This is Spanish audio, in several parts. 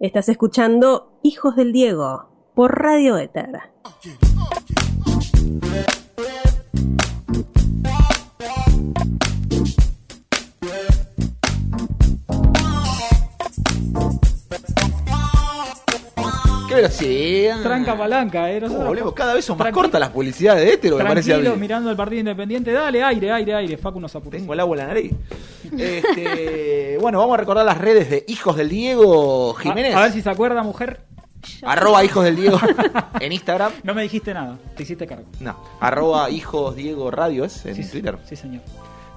Estás escuchando Hijos del Diego por Radio Éter. Tranca palanca, eh. Oh, Nosotros- boludo, cada vez son más cortas las publicidades de Hétero, me parece a mí. Mirando el partido independiente. Dale, aire, aire, aire. Facu nos apura. Tengo el agua en la nariz. Este, bueno, vamos a recordar las redes de Hijos del Diego Jiménez. A, a ver si se acuerda, mujer. Arroba Hijos del Diego en Instagram. No me dijiste nada. Te hiciste cargo. No, arroba Hijos Diego Radio es en Sí, Twitter. Sí, señor.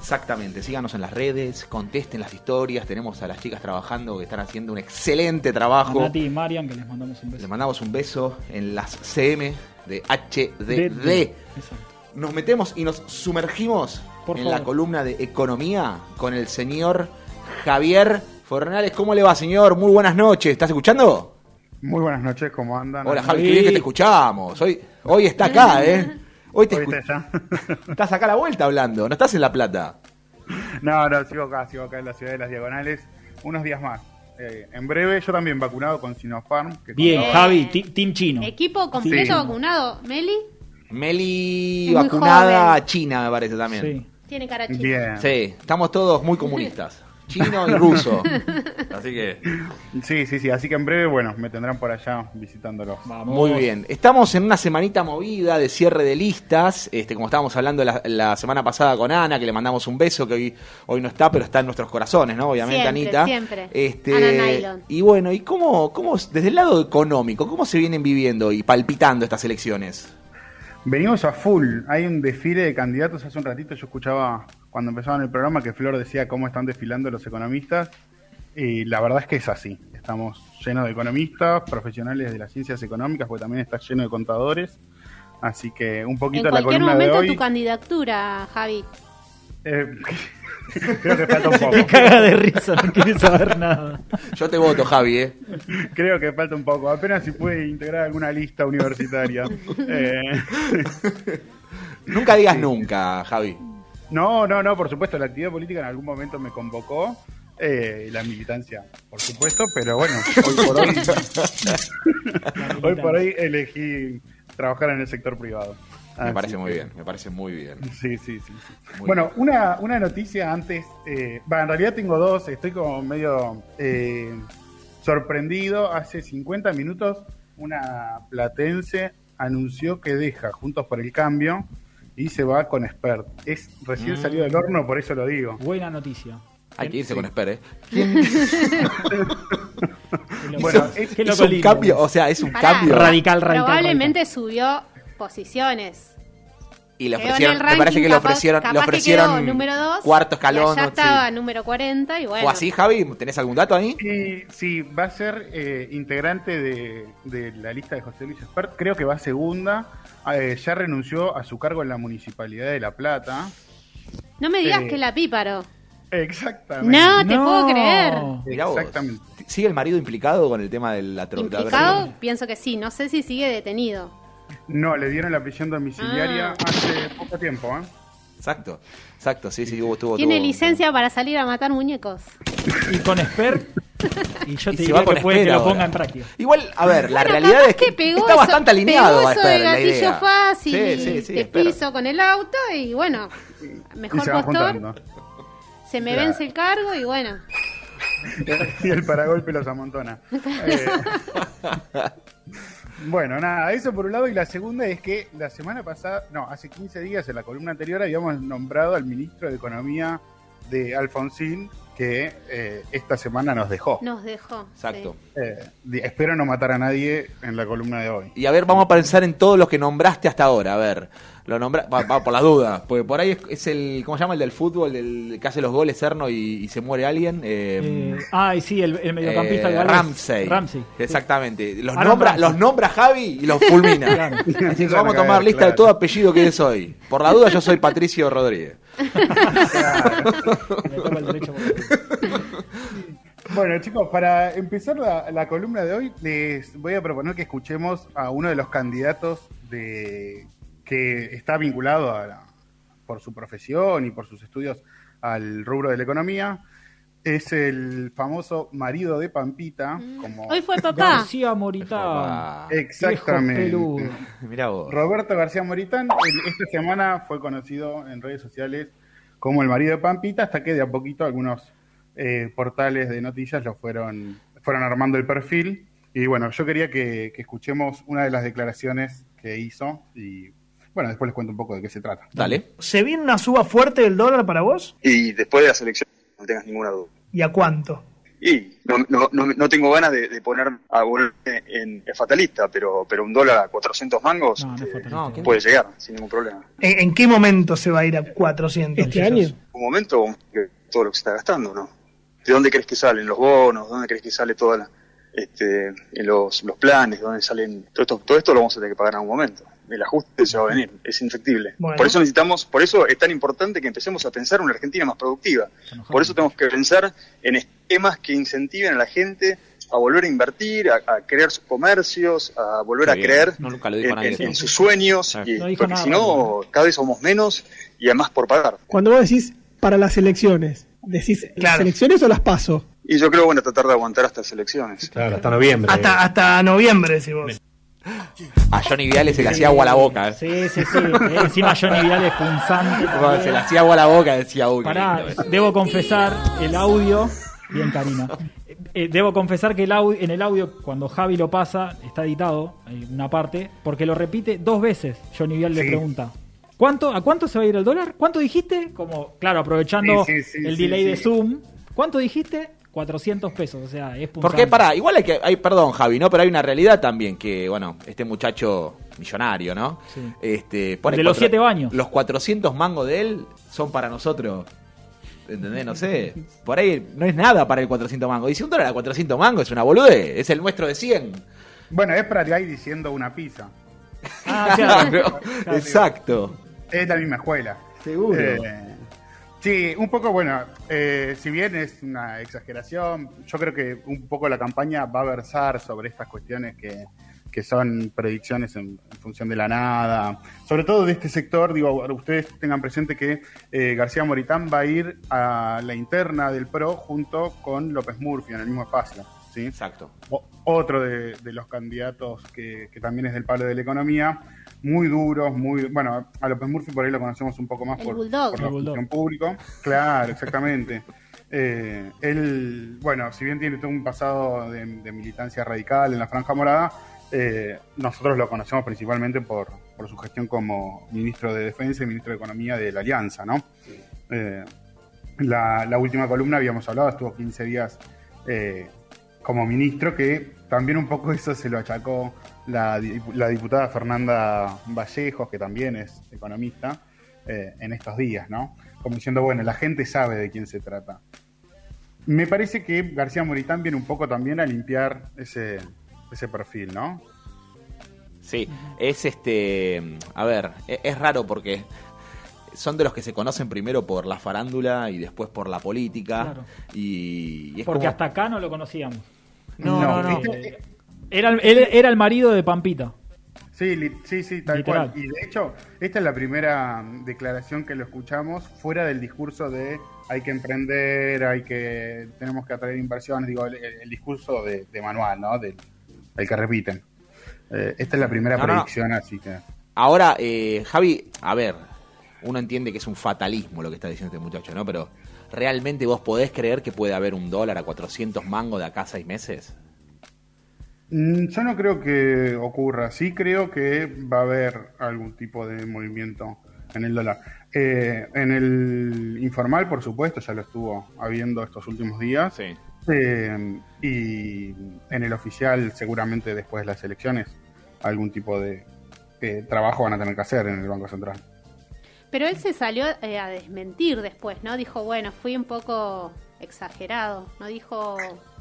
Exactamente, síganos en las redes, contesten las historias. Tenemos a las chicas trabajando que están haciendo un excelente A trabajo. Nati y Marian, que les mandamos un beso. Les mandamos un beso en las CM de HDD. Exacto. Nos metemos y nos sumergimos Por en favor. la columna de economía con el señor Javier Fornales. ¿Cómo le va, señor? Muy buenas noches. ¿Estás escuchando? Muy buenas noches, ¿cómo andan? Hola, Javi, qué bien que te escuchamos. Hoy, hoy está acá, ¿eh? Hoy te escu- está estás acá a la vuelta hablando, no estás en La Plata. no, no, sigo acá, sigo acá en la ciudad de las Diagonales. Unos días más. Eh, en breve, yo también vacunado con Sinopharm. que Bien, contaba- Javi, Team Chino. Equipo completo Sí. vacunado. Meli Meli Es vacunada joven. china, me parece también. Sí. tiene cara chica. Bien. Sí, estamos todos muy comunistas. Chino y ruso. Así que, Sí, sí, sí. Así que en breve, bueno, me tendrán por allá visitándolos. Vamos. muy bien. Estamos en una semanita movida de cierre de listas. Este, como estábamos hablando la, la semana pasada con Ana, que le mandamos un beso, que hoy, hoy no está, pero está en nuestros corazones, ¿no? Obviamente, Siempre, Anita. siempre. Este, Ana Nylon. Y bueno, ¿y cómo, cómo, desde el lado económico, cómo se vienen viviendo y palpitando estas elecciones? Venimos a full. Hay un desfile de candidatos. Hace un ratito yo escuchaba cuando empezaban el programa que Flor decía cómo están desfilando los economistas. Y la verdad es que es así. Estamos llenos de economistas, profesionales de las ciencias económicas, porque también está lleno de contadores. Así que un En poquito la cualquier columna momento de hoy. tu candidatura, Javi. eh, creo que falta un poco. Te caga de risa, no quiere saber nada. Yo te voto, Javi, ¿eh? Creo que falta un poco. Apenas si puede integrar alguna lista universitaria. Eh, Nunca digas nunca, Javi. No, no, no, por supuesto, la actividad política en algún momento me convocó. eh, la militancia, por supuesto, pero bueno, hoy por hoy, hoy por hoy elegí trabajar en el sector privado. Me parece muy que- bien, me parece muy bien. Sí, sí, sí. bueno, una, una noticia antes. eh, va, en realidad tengo dos. Estoy como medio eh, sorprendido. Hace 50 minutos, una platense anunció que deja Juntos por el Cambio y se va con Expert. Es recién Mm. salido del horno, por eso lo digo. Buena noticia. Hay que irse Sí. con Esper, ¿eh? Bueno, es- Es un cambio, o sea, es un Pará. cambio. Radical, radical. Probablemente subió posiciones. Y le ofrecieron, me parece que le capaz- ofrecieron, le que ofrecieron quedó número dos, cuarto escalón. sí. estaba número 40 y bueno. ¿Fue así, Javi? ¿Tenés algún dato ahí? Sí, va a ser eh, integrante de, de la lista de José Luis Expert. Creo que va segunda. Eh, ya renunció a su cargo en la Municipalidad de La Plata. No me digas Eh, que la píparo. Exactamente. No, te puedo creer. Exactamente. ¿Sigue el marido implicado con el tema de la tro- de la Implicado, pienso que sí. No sé si sigue detenido. No, le dieron la prisión domiciliaria Ah. hace poco tiempo, ¿eh? Exacto, exacto, sí, sí, tuvo, tuvo. Tiene tuvo- licencia para salir a matar muñecos. Y con Esper. Y yo Y te se va diría con que puede que lo ponga en práctica. Igual, a ver, la Bueno, realidad es que, pegó está eso- bastante alineado pegó a eso Esper, de la gatillo idea. fácil Sí, y sí, sí, te piso con el auto y bueno, Y mejor se van postor, juntando. se me Claro. vence el cargo y bueno. y el paragolpe los amontona. Eh, bueno, nada, eso por un lado. Y la segunda es que la semana pasada, no, hace 15 días en la columna anterior habíamos nombrado al ministro de Economía de Alfonsín, que eh, esta semana nos dejó. Nos dejó. Exacto. Eh, espero no matar a nadie en la columna de hoy. Y a ver, vamos a pensar en todos los que nombraste hasta ahora. A ver, lo nombra, va, va por las dudas, porque por ahí es, es el, ¿cómo se llama el del fútbol, el que hace los goles Cerno y, y se muere alguien? Eh, Eh, ay, sí, el, el mediocampista eh. Ramsey. Ramsey. Exactamente. Los Aaron nombra, Ramsey. los nombra Javi y los fulmina. Claro. Así que vamos a tomar lista de todo apellido que es hoy. Por la duda, yo soy Patricio Rodríguez. Me toca el derecho por- Bueno, chicos, para empezar la, la columna de hoy, les voy a proponer que escuchemos a uno de los candidatos de que está vinculado a la- por su profesión y por sus estudios al rubro de la economía. es el famoso marido de Pampita. Como... Mm. Hoy fue papá. García Moritán. Exactamente. mirá vos. Roberto García Moritán, el- esta semana fue conocido en redes sociales como el marido de Pampita, hasta que de a poquito algunos eh, portales de noticias lo fueron, fueron armando el perfil. Y bueno, yo quería que, que escuchemos una de las declaraciones que hizo y bueno, después les cuento un poco de qué se trata. Dale. ¿Se viene una suba fuerte del dólar para vos? Y después de las elecciones, no tengas ninguna duda. ¿Y a cuánto? Y no, no, no, no tengo ganas de, de poner a volverme en, en fatalista, pero, pero un dólar a 400 mangos No. ¿qué- puede llegar sin ningún problema. ¿En, en qué momento se va a ir a 400? ¿Este año? Un momento, que todo lo que se está gastando, ¿no? ¿De dónde crees que salen los bonos? ¿De dónde crees que sale toda la, este, en los, los planes? ¿De dónde salen? Todo esto, todo esto lo vamos a tener que pagar en algún momento. El ajuste se va a venir, es infectible. Bueno. Por eso necesitamos, por eso es tan importante que empecemos a pensar una Argentina más productiva. Por eso tenemos que pensar en esquemas que incentiven a la gente a volver a invertir, a, a crear sus comercios, a volver a bien. creer No, en, sus sueños, y- No dijo porque nada, si no, cada vez somos menos y además por pagar. Cuando vos decís para las elecciones, ¿decís las Claro. elecciones o las paso? Y yo creo a tratar de aguantar hasta las elecciones. Claro, hasta noviembre. Hasta, hasta noviembre, decís vos. A Johnny Viale se le hacía agua a la boca. ¿eh? Sí, sí, sí. Eh, Encima Johnny Vidal es punzante. Se le hacía agua a la boca decía, uy, Pará, debo confesar el audio. Bien, Karina. Eh, debo confesar que el audio, en el audio, cuando Javi lo pasa, está editado, una parte, porque lo repite dos veces. Johnny Vial le Sí. pregunta. ¿Cuánto, ¿A cuánto se va a ir el dólar? ¿Cuánto dijiste? Como, claro, aprovechando Sí, sí, sí, el sí, delay de. Zoom. ¿Cuánto dijiste? 400 pesos, o sea, es punzante. Porque pará, igual hay que, hay, perdón Javi, ¿no? Pero hay una realidad también que, bueno, este muchacho millonario, ¿no? Sí. Este, pone De los cuatro- siete baños. Los 400 mangos de él son para nosotros. ¿Entendés? No sé. Por ahí no es nada para el 400 mangos. Y si un dólar a 400 mangos es una boludez. Es el nuestro de 100. Bueno, es para ahí diciendo una pizza. Ah, claro. Claro, Exacto. Es la misma escuela. Seguro. Eh, sí, un poco, bueno, eh, si bien es una exageración, yo creo que un poco la campaña va a versar sobre estas cuestiones que, que son predicciones en, en función de la nada, sobre todo de este sector, digo, ustedes tengan presente que eh, García Moritán va a ir a la interna del PRO junto con López Murphy en el mismo espacio, ¿sí? Exacto. O- otro de, de los candidatos que, que también es del palo de la economía, muy duros, muy bueno, a López Murphy por ahí lo conocemos un poco más El por, bulldog. por la función público. Claro, exactamente. Eh, él, bueno, si bien tiene todo un pasado de, de militancia radical en la Franja Morada, eh, nosotros lo conocemos principalmente por, por su gestión como ministro de Defensa y ministro de Economía de la Alianza, ¿no? Eh, la, la última columna habíamos hablado, estuvo 15 días eh, como ministro, que también un poco eso se lo achacó la, la diputada Fernanda Vallejos, que también es economista, eh, en estos días, ¿no? Como diciendo, bueno, la gente sabe de quién se trata. Me parece que García Moritán viene un poco también a limpiar ese, ese perfil, ¿no? Sí, es este. A ver, e- es raro porque son de los que se conocen primero por la farándula y después por la política. Claro. Y, y es Porque como- hasta acá no lo conocíamos. No, no, no. Eh, Era, el- él era el marido de Pampita. Sí, li- sí, sí, tal Literal. cual. Y de hecho, esta es la primera mm, declaración que lo escuchamos fuera del discurso de hay que emprender, hay que tenemos que atraer inversiones, digo, el, el discurso de, de manual, ¿no? Del, el que repiten. Eh, esta es la primera No, no, no. predicción, así que... Ahora, eh, Javi, a ver, uno entiende que es un fatalismo lo que está diciendo este muchacho, ¿no? Pero ¿realmente vos podés creer que puede haber un dólar a 400 mangos de acá a seis meses? Mm, Yo no creo que ocurra. Sí creo que va a haber algún tipo de movimiento en el dólar. Eh, en el informal, por supuesto, ya lo estuvo habiendo estos últimos días. Sí. Eh, y en el oficial, seguramente después de las elecciones, algún tipo de eh, trabajo van a tener que hacer en el Banco Central. Pero él se salió eh, a desmentir después, ¿no? Dijo, bueno, fui un poco exagerado. ¿No dijo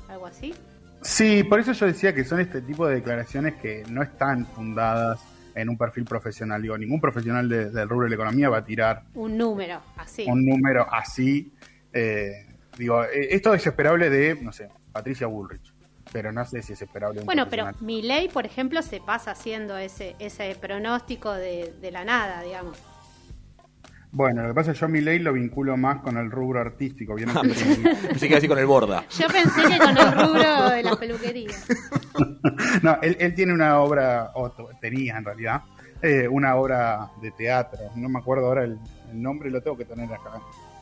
algo así? Sí, por eso yo decía que son este tipo de declaraciones que no están fundadas en un perfil profesional. Digo, ningún profesional de- del rubro de la economía va a tirar Un número, así. un número así. eh, digo, eh, esto es esperable de, no sé, Patricia Bullrich, pero no sé si es esperable de un Bueno, pero profesional. mi ley, por ejemplo, se pasa haciendo ese, ese pronóstico de, de la nada, digamos. Bueno, lo que pasa es que yo a mi ley lo vinculo más con el rubro artístico. ¿vieron? Ah, Pensé que así con el borda. Yo pensé que con el rubro de las peluquerías. no, él, él tiene una obra, o tenía en realidad, eh, una obra de teatro. No me acuerdo ahora el, el nombre, lo tengo que tener acá.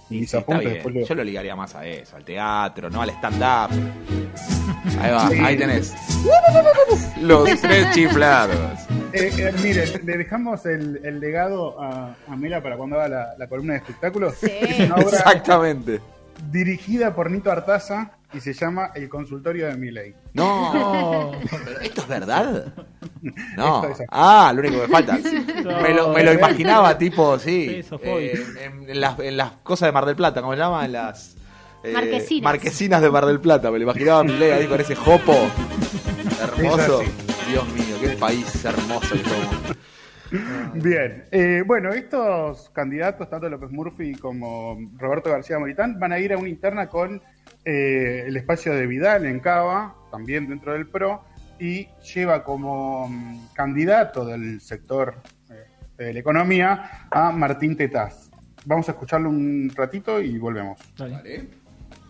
Sí, sí, bien. lo- Yo lo ligaría más a eso, al teatro, no al stand-up. Ahí va, Sí. ahí tenés. Los tres chiflados. Eh, eh, miren, le dejamos el, el legado a, a Mela para cuando haga la, la columna de espectáculos. Sí. Es una obra Exactamente. dirigida por Nito Artaza y se llama El consultorio de Miley. No, No. ¿Pero ¿esto es verdad? No. Esto es- Ah, lo único que me falta. Me lo, me lo imaginaba tipo, sí. Eh, en, en las, en las cosas de Mar del Plata, ¿cómo se llama? En las. eh, Marquesinas. marquesinas de Mar del Plata. Me lo imaginaba a Milei ahí con ese jopo hermoso. Es Dios mío, qué país hermoso que somos. Bien, eh, bueno, estos candidatos, tanto López Murphy como Roberto García Moritán, van a ir a una interna con eh, el espacio de Vidal en Cava, también dentro del PRO, y lleva como mm, candidato del sector eh, de la economía a Martín Tetaz. Vamos a escucharlo un ratito y volvemos. Dale.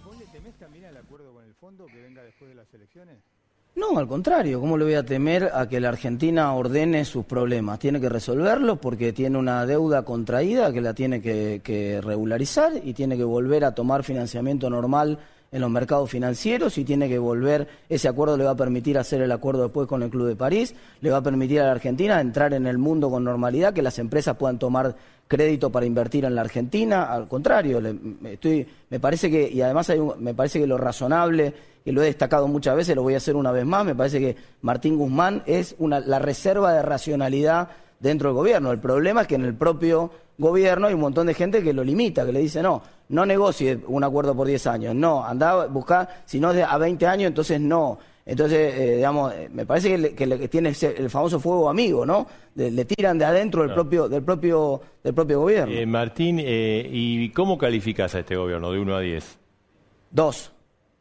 ¿Vos le temés también al acuerdo con el fondo que venga después de las elecciones? No, al contrario, ¿cómo le voy a temer a que la Argentina ordene sus problemas? Tiene que resolverlos porque tiene una deuda contraída que la tiene que, que regularizar y tiene que volver a tomar financiamiento normal en los mercados financieros y tiene que volver, ese acuerdo le va a permitir hacer el acuerdo después con el Club de París, le va a permitir a la Argentina entrar en el mundo con normalidad, que las empresas puedan tomar crédito para invertir en la Argentina, al contrario, le- estoy, me parece que, y además hay un- me parece que lo razonable, que lo he destacado muchas veces, lo voy a hacer una vez más, me parece que Martín Guzmán es una, la reserva de racionalidad dentro del gobierno. El problema es que en el propio gobierno hay un montón de gente que lo limita, que le dice, no, no negocie un acuerdo por 10 años, no, anda a buscar, si no es a 20 años, entonces no. Entonces, eh, digamos, eh, me parece que, le- que le- que tiene el famoso fuego amigo, ¿no? De- le tiran de adentro del propio, del propio, del propio gobierno. Eh, Martín, eh, ¿y cómo calificas a este gobierno de 1 a 10? Dos.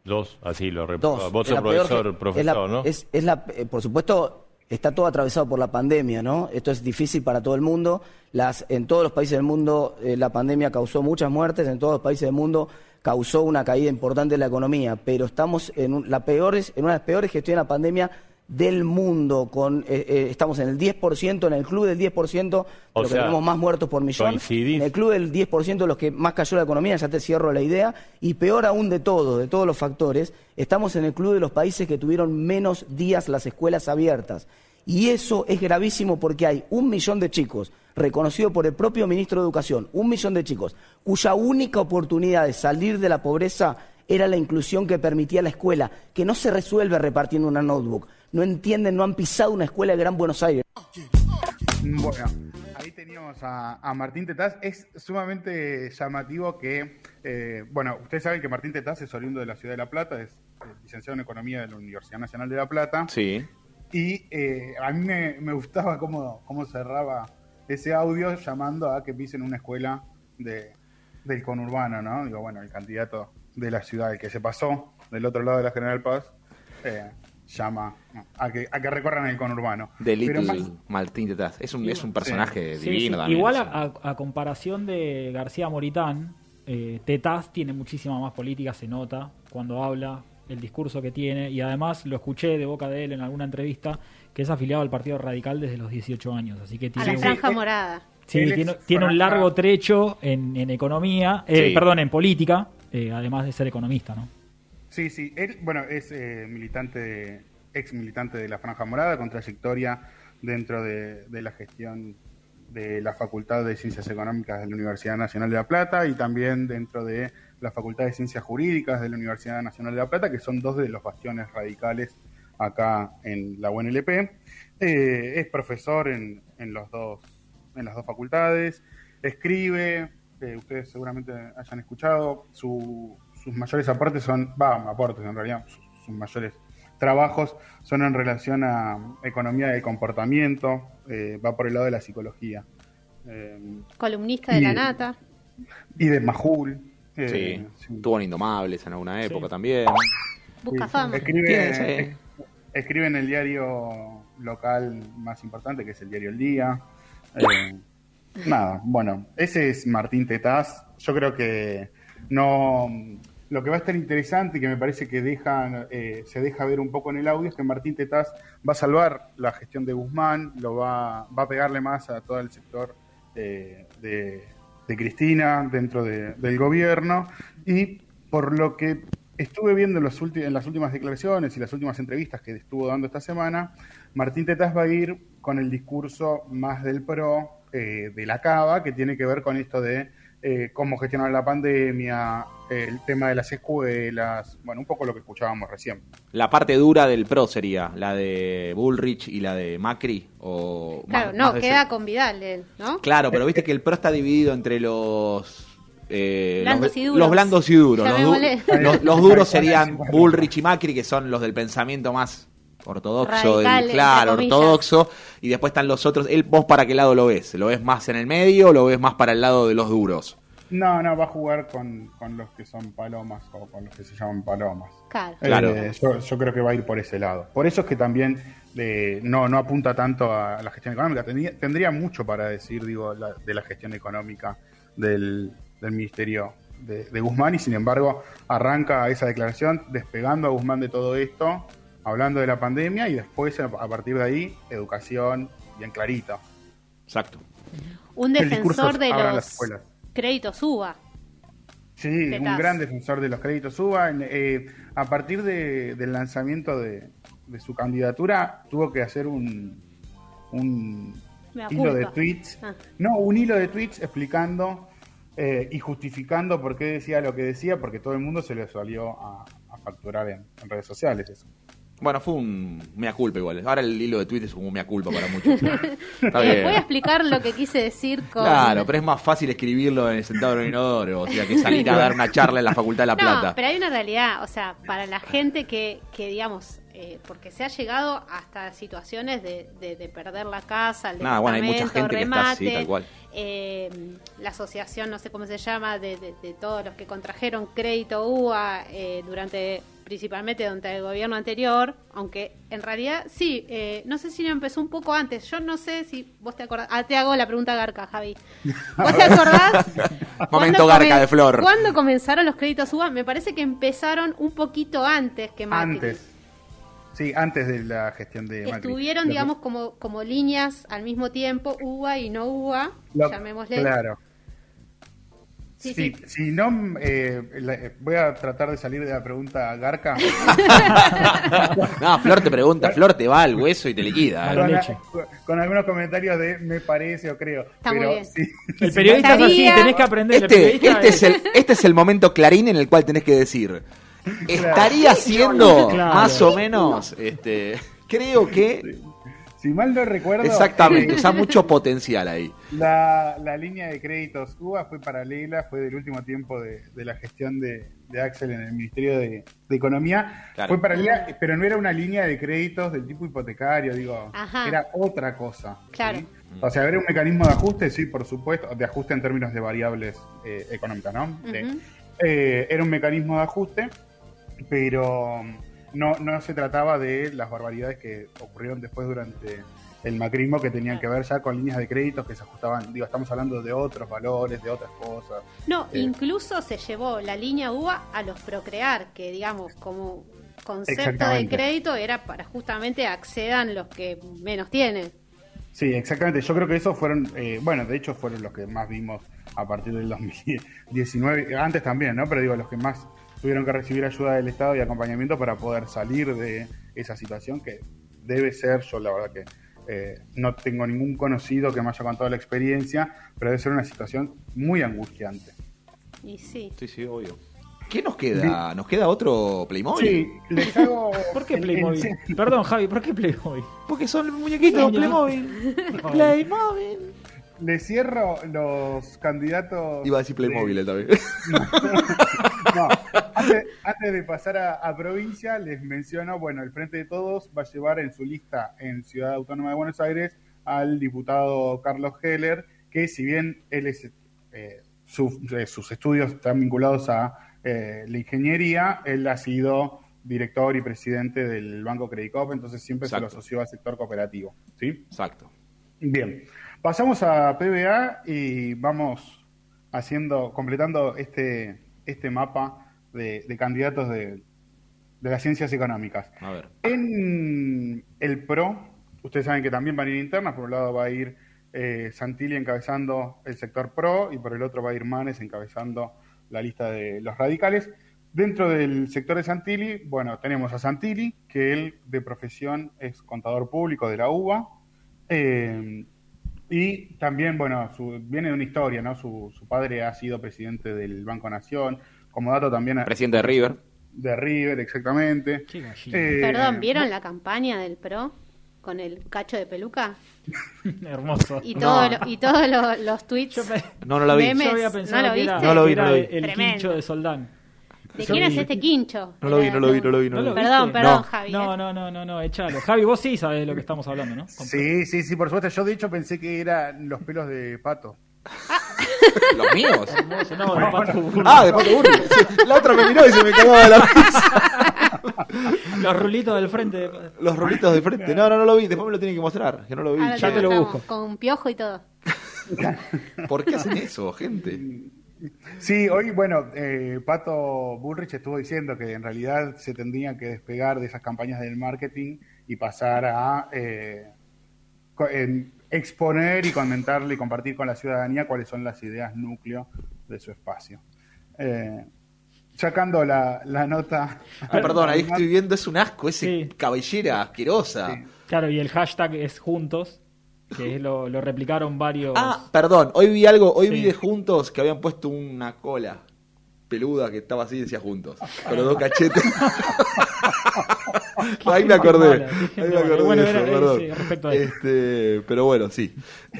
Dos, así lo rep- Dos. Vos Es sos profesor, que- es profesor, la- ¿no? es- es la- eh, por supuesto, está todo atravesado por la pandemia, ¿no? Esto es difícil para todo el mundo. Las, en todos los países del mundo eh, la pandemia causó muchas muertes, en todos los países del mundo causó una caída importante de la economía, pero estamos en, peores, en una de las peores gestiones de la pandemia del mundo, con eh, eh, estamos en el 10%, en el club del 10%, O de los que tenemos más muertos por millón, coincidís. en el club del 10% de los que más cayó la economía, ya te cierro la idea, y peor aún de todo, de todos los factores, estamos en el club de los países que tuvieron menos días las escuelas abiertas. Y eso es gravísimo porque hay un millón de chicos, reconocido por el propio ministro de Educación, un millón de chicos, cuya única oportunidad de salir de la pobreza era la inclusión que permitía la escuela, que no se resuelve repartiendo una notebook. No entienden, no han pisado una escuela de Gran Buenos Aires. Bueno, ahí teníamos a, a Martín Tetaz. Es sumamente llamativo que, eh, bueno, ustedes saben que Martín Tetaz es oriundo de la ciudad de La Plata, es eh, licenciado en Economía de la Universidad Nacional de La Plata. Sí. Y eh, a mí me, me gustaba cómo, cómo cerraba ese audio llamando a que pisen una escuela de, del conurbano, ¿no? Digo, bueno, el candidato de la ciudad, el que se pasó del otro lado de la General Paz, eh, llama a que, a que recorran el conurbano. De Little más- Martín detrás. Es un, es un personaje Sí, divino sí. también. Igual o a, sea. a- a comparación de García Moritán, eh, Tetaz tiene muchísima más política, se nota cuando habla, el discurso que tiene, y además lo escuché de boca de él en alguna entrevista, que es afiliado al Partido Radical desde los 18 años. Así que A tiene, la un- franja morada. sí, tiene, tiene un largo trecho en, en economía, eh, Sí. perdón, en política, eh, además de ser economista, ¿no? Sí, sí. Él, bueno, es eh, militante, ex militante de la Franja Morada, con trayectoria dentro de, de la gestión de la Facultad de Ciencias Económicas de la Universidad Nacional de La Plata y también dentro de la Facultad de Ciencias Jurídicas de la Universidad Nacional de La Plata, que son dos de los bastiones radicales acá en la UNLP. Eh, es profesor en, en, los dos, en las dos facultades, escribe, eh, ustedes seguramente hayan escuchado, su- sus mayores aportes son, va, aportes en realidad, sus, sus mayores trabajos son en relación a economía del comportamiento, eh, va por el lado de la psicología. Eh, Columnista de la nata. y de Majul. eh, Sí. sí. Estuvo en Indomables en alguna época Sí. también. Busca Sí, fama. Escribe, escribe en el diario local más importante, que es el diario El Día. Eh, Nada, bueno, ese es Martín Tetaz. Yo creo que no. Lo que va a estar interesante y que me parece que deja, eh, se deja ver un poco en el audio es que Martín Tetaz va a salvar la gestión de Guzmán, lo va, va a pegarle más a todo el sector eh, de, Cristina dentro de- del gobierno. Y por lo que estuve viendo en, los en las últimas declaraciones y las últimas entrevistas que estuvo dando esta semana, Martín Tetaz va a ir con el discurso más del PRO, eh, de la cava, que tiene que ver con esto de eh, cómo gestionar la pandemia, eh, el tema de las escuelas, bueno, un poco lo que escuchábamos recién. La parte dura del PRO sería la de Bullrich y la de Macri. O Claro, más- no, más queda ese- con Vidal él, ¿no? Claro, pero viste que el PRO está dividido entre los. eh, Blandos los, y duros. los blandos y duros. Los, du- los duros serían Bullrich y Macri, que son los del pensamiento más ortodoxo, del- claro, ortodoxo, y después están los otros. Él, ¿Vos para qué lado lo ves? ¿Lo ves más en el medio o lo ves más para el lado de los duros? No, no, va a jugar con, con los que son palomas o con los que se llaman palomas. Claro. Claro. Eh, yo, yo creo que va a ir por ese lado. Por eso es que también eh, no, no apunta tanto a la gestión económica. Tendría, tendría mucho para decir, digo, la- de la gestión económica del, del Ministerio de, de Guzmán y sin embargo arranca esa declaración despegando a Guzmán de todo esto, hablando de la pandemia y después a, partir de ahí educación bien clarita. Exacto. Un defensor de los créditos UBA. Sí, un gran defensor de los créditos UBA. Eh, a partir de- del lanzamiento de, de su candidatura, tuvo que hacer un, un hilo de tweets. Ah. No, un hilo de tweets explicando eh, y justificando por qué decía lo que decía, porque todo el mundo se le salió a, a facturar en, en redes sociales eso. Bueno, fue un mea culpa igual. Ahora el hilo de Twitter es un mea culpa para muchos. Está bien. voy a explicar lo que quise decir con... Claro, pero es más fácil escribirlo en el sentado en el inodoro, o sea, que salir a dar una charla en la Facultad de La No, Plata. pero hay una realidad, o sea, para la gente que, que digamos, eh, porque se ha llegado hasta situaciones de, de- de perder la casa, el Nada, bueno, hay mucha gente que está así, tal cual. eh, la asociación, no sé cómo se llama, de, de- de todos los que contrajeron crédito UA eh, durante principalmente durante el gobierno anterior, aunque en realidad sí, eh, no sé si no empezó un poco antes, yo no sé si vos te acordás, ah, te hago la pregunta Garca, Javi. ¿Vos te acordás? Momento ¿Cuándo Garca de Flor. ¿Cuándo comenzaron los créditos UBA? Me parece que empezaron un poquito antes que Macri. Antes. Sí, antes de la gestión de Macri. Estuvieron, digamos, como, como líneas al mismo tiempo, UBA y no UBA, lo- llamémosle. Claro. Sí, Sí, sí. si no, eh, la- eh, voy a tratar de salir de la pregunta Garca. No, Flor te pregunta, Flor te va al hueso y te liquida. ¿eh? la con, algunos comentarios de me parece o creo. Está muy pero bien. sí, El periodista es así, tenés que aprender. Este, este, es el, este es el momento clarín en el cual tenés que decir, estaría siendo Claro. más o menos, este, creo que, Si mal no recuerdo, exactamente, eh, usa mucho potencial ahí. la, la línea de créditos UBA fue paralela, fue del último tiempo de, de la gestión de, de Axel en el Ministerio de, de Economía. Claro. Fue paralela, pero no era una línea de créditos del tipo hipotecario, digo, Ajá. era otra cosa. Claro. ¿sí? O sea, era un mecanismo de ajuste, sí, por supuesto, de ajuste en términos de variables eh, económicas, ¿no? Eh, era un mecanismo de ajuste, pero no, no se trataba de las barbaridades que ocurrieron después durante el macrismo que tenían que ver ya con líneas de créditos que se ajustaban, digo, estamos hablando de otros valores, de otras cosas. No, Eh. incluso se llevó la línea UBA a los Procrear, que digamos, como concepto de crédito era para justamente accedan los que menos tienen. Sí, exactamente. Yo creo que esos fueron, eh, bueno, de hecho fueron los que más vimos a partir del 2019, antes también, ¿no? Pero digo, los que más tuvieron que recibir ayuda del Estado y acompañamiento para poder salir de esa situación que debe ser, yo la verdad que eh, no tengo ningún conocido que me haya contado la experiencia, pero debe ser una situación muy angustiante. Y sí. Sí, sí, obvio. ¿Qué nos queda? ¿Nos queda otro Playmobil? Sí, les hago... ¿Por qué Playmobil? Perdón, Javi, ¿por qué Playmobil? Porque son muñequitos Playmobil. Playmobil. Le cierro los candidatos... Iba a decir de- Playmobil él también. No, antes, antes de pasar a, a provincia, les menciono, bueno, el Frente de Todos va a llevar en su lista en Ciudad Autónoma de Buenos Aires al diputado Carlos Heller, que si bien él es, eh, su- eh, sus estudios están vinculados a eh, la ingeniería, él ha sido director y presidente del Banco Credicop, entonces siempre se lo asoció al sector cooperativo, ¿sí? Exacto. Bien, pasamos a PBA y vamos haciendo, completando este, este mapa de, de candidatos de, de las ciencias económicas. A ver. En el PRO, ustedes saben que también van a ir internas, por un lado va a ir eh, Santilli encabezando el sector PRO y por el otro va a ir Manes encabezando la lista de los radicales. Dentro del sector de Santilli, bueno, tenemos a Santilli, que él de profesión es contador público de la UBA, eh, y también, bueno, su- viene de una historia, ¿no? Su, su padre ha sido presidente del Banco Nación, como dato también... Presidente de River. De River, exactamente. Eh, Perdón, ¿vieron la campaña del PRO con el cacho de peluca? Hermoso. Y, todo lo- y todos lo- los tweets. No, no la vi. memes, Yo había pensado ¿No lo que viste? era, No lo vi, no lo vi. el quincho de Soldán. ¿De quién es este quincho? No lo vi, no lo vi, no lo vi. No ¿No lo vi. Perdón, viste? perdón, No. Javi. No, no, no, no, no, echalo. Javi, vos sí sabés de lo que estamos hablando, ¿no? Sí, sí, sí, por supuesto. Yo de hecho pensé que eran los pelos de pato. ¿Los míos? Hermoso, no, de Pato Burro. Ah, de Pato Burri. Sí, La otra me miró y se me cagaba de la risa. Los rulitos del frente. Los rolitos de frente. No, no, no lo vi. Después me lo tienen que mostrar. Que no lo vi. Ahora Ya te lo busco. Con piojo y todo. ¿Por qué hacen eso, gente? Sí, hoy, bueno, eh, Pato Bullrich estuvo diciendo que en realidad se tendría que despegar de esas campañas del marketing y pasar a eh, en exponer y comentarle y compartir con la ciudadanía cuáles son las ideas núcleo de su espacio. Eh, sacando la, la nota. Ah, perdón, ahí estoy viendo, es un asco, ese Sí. cabellera asquerosa. Claro, y el hashtag es juntos, que lo, lo replicaron varios. Ah, perdón, hoy vi algo, hoy Sí. vi de juntos que habían puesto una cola peluda que estaba así y decía juntos, con los dos cachetes. ahí me acordé, ahí me acordé Bueno, de eso, era- perdón. sí, respecto a eso. Este, pero bueno, sí.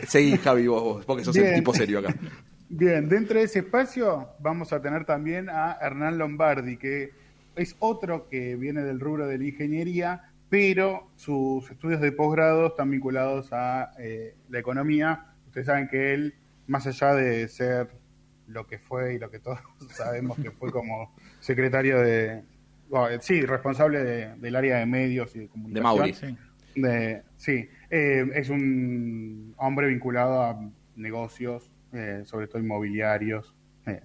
Seguí, Javi, vos, vos, porque sos el Bien. tipo serio acá. Bien, dentro de ese espacio vamos a tener también a Hernán Lombardi, que es otro que viene del rubro de la ingeniería, pero sus estudios de posgrado están vinculados a eh, la economía. Ustedes saben que él, más allá de ser lo que fue y lo que todos sabemos que fue como secretario de... bueno, sí, responsable de- del área de medios y de comunicación. Mauri. Sí. De- sí, eh, es un hombre vinculado a negocios, eh, sobre todo inmobiliarios. eh,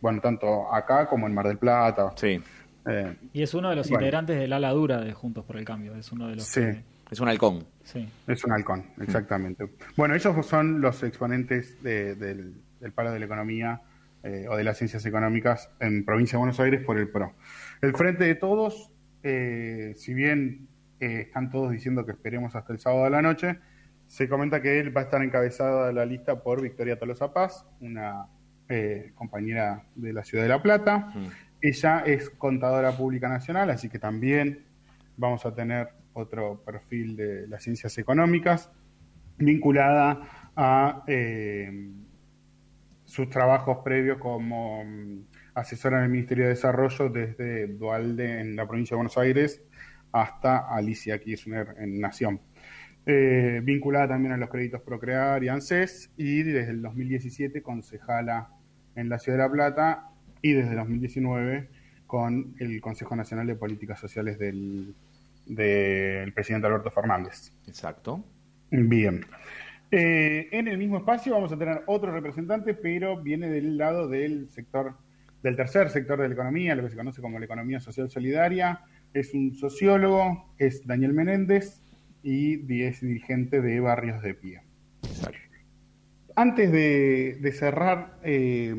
bueno, tanto acá como en Mar del Plata. Sí, Eh, Y es uno de los Bueno. integrantes del ala dura de Juntos por el Cambio. Es uno de los. Sí. que- es un halcón. sí. es un halcón, exactamente. Bueno, ellos son los exponentes de- del, del palo de la economía eh, o de las ciencias económicas en provincia de Buenos Aires por el PRO. El Frente de Todos, eh, si bien eh, están todos diciendo que esperemos hasta el sábado a la noche, se comenta que él va a estar encabezado de la lista por Victoria Tolosa Paz, una eh, compañera de la ciudad de La Plata. Ella es contadora pública nacional, así que también vamos a tener otro perfil de las ciencias económicas vinculada a eh, sus trabajos previos como mm, asesora en el Ministerio de Desarrollo desde Dualde en la provincia de Buenos Aires hasta Alicia Kirchner en Nación. Eh, vinculada también a los créditos Procrear y ANSES y desde el 2017 concejala en la Ciudad de La Plata y desde el 2019 con el Consejo Nacional de Políticas Sociales del, del presidente Alberto Fernández. Exacto. Bien. Eh, en el mismo espacio vamos a tener otro representante, pero viene del lado del sector, del tercer sector de la economía, lo que se conoce como la economía social solidaria. Es un sociólogo, es Daniel Menéndez y es dirigente de Barrios de Pie. Antes de, de cerrar eh,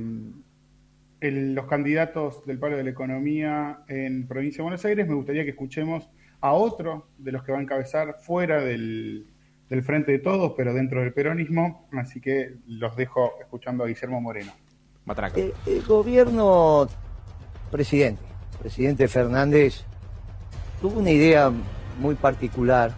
el- los candidatos del palo de la economía en provincia de Buenos Aires, me gustaría que escuchemos a otro de los que va a encabezar fuera del, del frente de todos, pero dentro del peronismo, así que los dejo escuchando a Guillermo Moreno. Matraca. El, el gobierno, presidente, presidente Fernández, tuvo una idea muy particular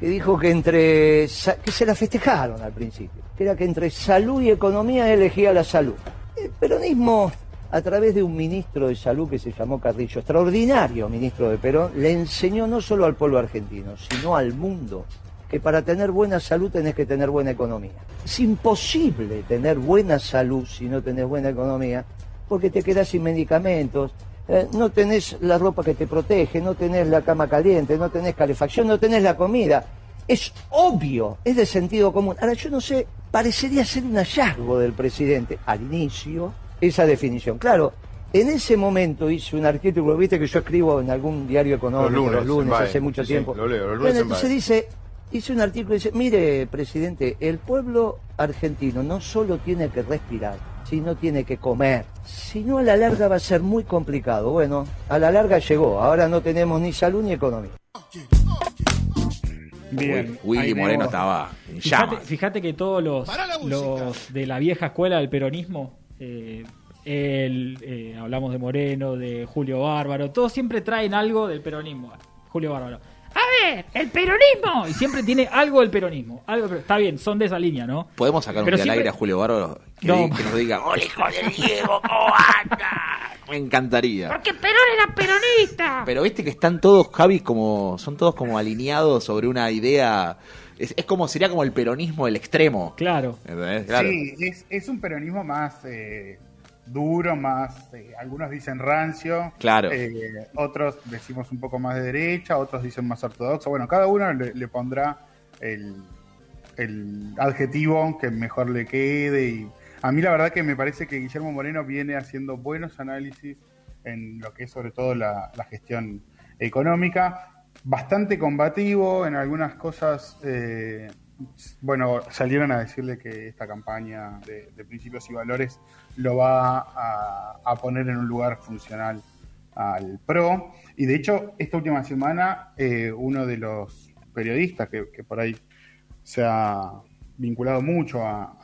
que dijo que entre, que se la festejaron al principio, que era que entre salud y economía elegía la salud. El peronismo, a través de un ministro de salud que se llamó Carrillo, extraordinario ministro de Perón, le enseñó no solo al pueblo argentino, sino al mundo que para tener buena salud tenés que tener buena economía. Es imposible tener buena salud si no tenés buena economía, porque te quedás sin medicamentos, eh, no tenés la ropa que te protege, no tenés la cama caliente, no tenés calefacción, no tenés la comida. Es obvio, es de sentido común. Ahora, yo no sé, parecería ser un hallazgo del presidente al inicio esa definición. Claro, en ese momento hice un artículo, viste que yo escribo en algún diario económico los lunes, hace mucho Sí, tiempo. lo leo, los lunes bueno, en entonces dice, hice un artículo y dice, mire, presidente, el pueblo argentino no solo tiene que respirar, sino tiene que comer. Si no, a la larga va a ser muy complicado. Bueno, a la larga llegó. Ahora no tenemos ni salud ni economía. Bien. Willy ahí Moreno estaba en Fíjate, llamas. fíjate que todos los, los de la vieja escuela del peronismo, eh, él, eh, hablamos de Moreno, de Julio Bárbaro, todos siempre traen algo del peronismo. Julio Bárbaro. A ver, el peronismo. Y siempre tiene algo del peronismo. Algo, pero está bien, son de esa línea, ¿no? ¿Podemos sacar un Pero día al siempre- aire a Julio Bárbaro que, No. di- que nos diga, ¡Hola, hijo de Diego, cómo anda! Me encantaría. Porque Perón era peronista. Pero viste que están todos, Javi, como son todos como alineados sobre una idea. Es, es como sería como el peronismo del extremo. Claro. ¿Entendés? Claro. Sí, es, es un peronismo más eh, duro, más, eh, algunos dicen rancio, Claro. eh, otros decimos un poco más de derecha, otros dicen más ortodoxo. Bueno, cada uno le, le pondrá el, el adjetivo que mejor le quede. Y a mí la verdad que me parece que Guillermo Moreno viene haciendo buenos análisis en lo que es sobre todo la, la gestión económica, bastante combativo en algunas cosas. eh, bueno, salieron a decirle que esta campaña de, principios y valores lo va a, poner en un lugar funcional al PRO. Y de hecho, esta última semana, eh, uno de los periodistas que, por ahí se ha vinculado mucho a-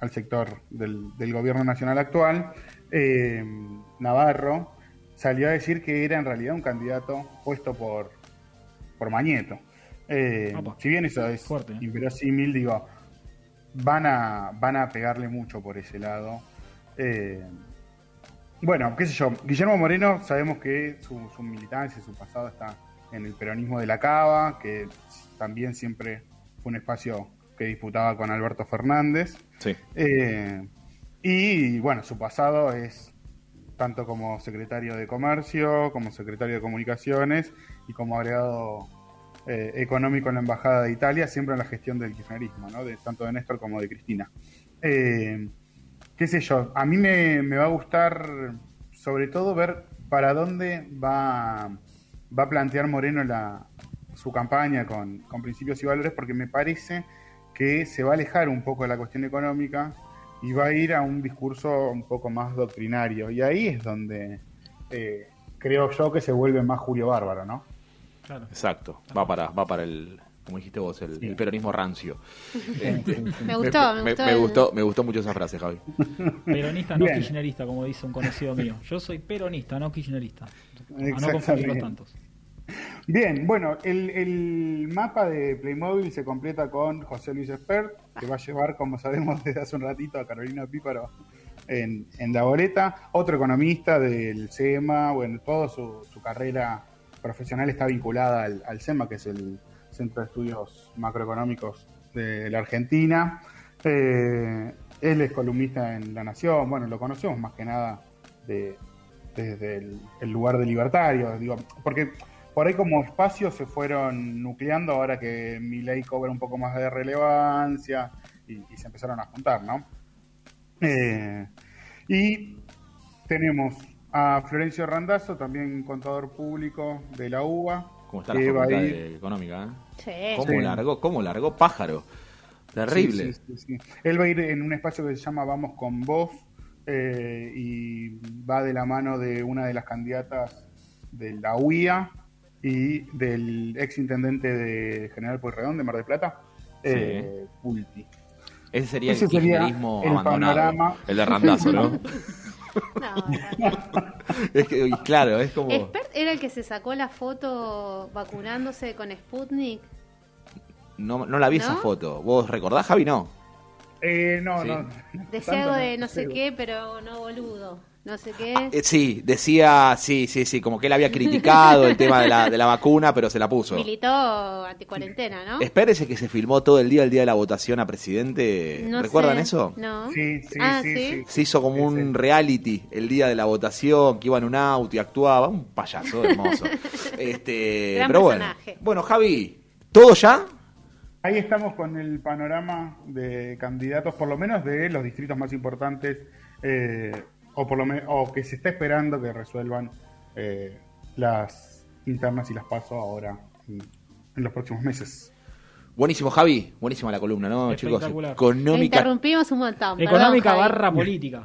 al sector del, del gobierno nacional actual, eh, Navarro, salió a decir que era en realidad un candidato puesto por, por Mañeto. Eh, si bien eso es Fuerte, ¿eh? inverosímil, digo, van a, van a pegarle mucho por ese lado. Eh, bueno, qué sé yo, Guillermo Moreno sabemos que su, su militancia, su pasado está en el peronismo de la Cava, que también siempre fue un espacio que disputaba con Alberto Fernández. Sí. Eh, y bueno, su pasado es tanto como secretario de Comercio, como secretario de Comunicaciones y como agregado eh, económico en la Embajada de Italia, siempre en la gestión del kirchnerismo, ¿no? de, tanto de Néstor como de Cristina. Eh, qué sé yo, a mí me, va a gustar sobre todo ver para dónde va, va a plantear Moreno la, su campaña con, con principios y valores, porque me parece que se va a alejar un poco de la cuestión económica y va a ir a un discurso un poco más doctrinario. Y ahí es donde eh, creo yo que se vuelve más Julio Bárbaro, ¿no? Claro. Exacto. Va para, va para el, como dijiste vos, el, el peronismo rancio. Este, Me gustó, me gustó Me, el- gustó, me gustó mucho esa frase, Javi. Peronista, no Bien. kirchnerista, como dice un conocido mío. Yo soy peronista, no kirchnerista. A no confundir los tantos. Bien, bueno, el, el mapa de Playmobil se completa con José Luis Espert, que va a llevar, como sabemos desde hace un ratito, a Carolina Píparo en, en la boleta. Otro economista del SEMA, bueno, toda su, su carrera profesional está vinculada al, al SEMA, que es el Centro de Estudios Macroeconómicos de la Argentina. Eh, él es columnista en La Nación, bueno, lo conocemos más que nada de, desde el, lugar de libertario, digo, porque por ahí como espacios se fueron nucleando ahora que mi ley cobra un poco más de relevancia y, y se empezaron a juntar, ¿no? Eh, y tenemos a Florencio Randazzo, también contador público de la UBA. ¿Cómo está la facultad ir- económica? ¿eh? Sí. ¿Cómo Sí. largó? ¿Cómo largó pájaro? Terrible. Sí, sí, sí, sí. Él va a ir en un espacio que se llama Vamos con Vos eh, y va de la mano de una de las candidatas de la UIA y del ex intendente de General Pueyrredón de Mar del Plata, eh, Pulti. Ese sería Ese el sería kirchnerismo el abandonado. panorama. El de Randazo, ¿no? No, no. es que, claro, es como... Expert era el que se sacó la foto vacunándose con Sputnik. No, no la vi esa ¿No? foto. ¿Vos recordás, Javi? No. Eh, no, Sí. no. Decía algo no, de no sé qué, pero no boludo. No sé qué. Eh, sí, decía, sí, sí, sí, como que él había criticado el tema de la, de la vacuna, pero se la puso. Militó anticuarentena, ¿no? Espérese que se filmó todo el día, el día de la votación a presidente. No ¿Recuerdan sé. eso? No. Sí, sí, Ah, sí, ¿sí? sí. Se hizo como un reality el día de la votación, que iba en un auto y actuaba. Un payaso hermoso. este, Gran pero bueno. personaje. Bueno, Javi, ¿todo ya? Ahí estamos con el panorama de candidatos, por lo menos de los distritos más importantes, eh, o por lo me- o que se está esperando que resuelvan eh, las internas y las paso ahora en, en los próximos meses. Buenísimo, Javi. Buenísima la columna, ¿no, chicos? Económica. interrumpimos un montón. perdón, Económica Javi. barra política.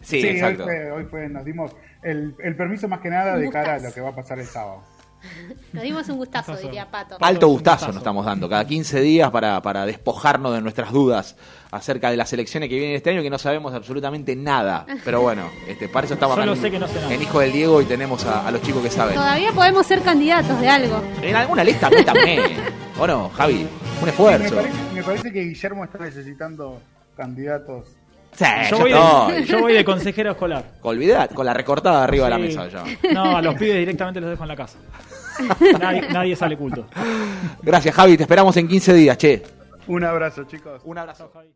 Sí, hoy, exacto. fue- hoy fue- nos dimos el, el permiso más que nada de cara a lo que va a pasar el sábado. Nos dimos un gustazo, Gustazo. diría Pato. Alto gustazo gustazo. nos estamos dando, cada 15 días para, para despojarnos de nuestras dudas acerca de las elecciones que vienen este año que no sabemos absolutamente nada. Pero bueno, este, para eso estamos Solo acá sé en, que no sé nada. en Hijo del Diego y tenemos a, a los chicos que saben. Todavía podemos ser candidatos de algo. En alguna lista métame. ¿O no, Javi? Un Me esfuerzo. parece, me parece que Guillermo está necesitando candidatos. Sí, Yo voy, de, yo voy de consejero escolar. Olvidad, con la recortada arriba de la mesa ya. No, a los pibes directamente los dejo en la casa. Nadie, nadie sale culto. Gracias, Javi. Te esperamos en 15 días, che. Un abrazo, chicos. Un abrazo. Javi.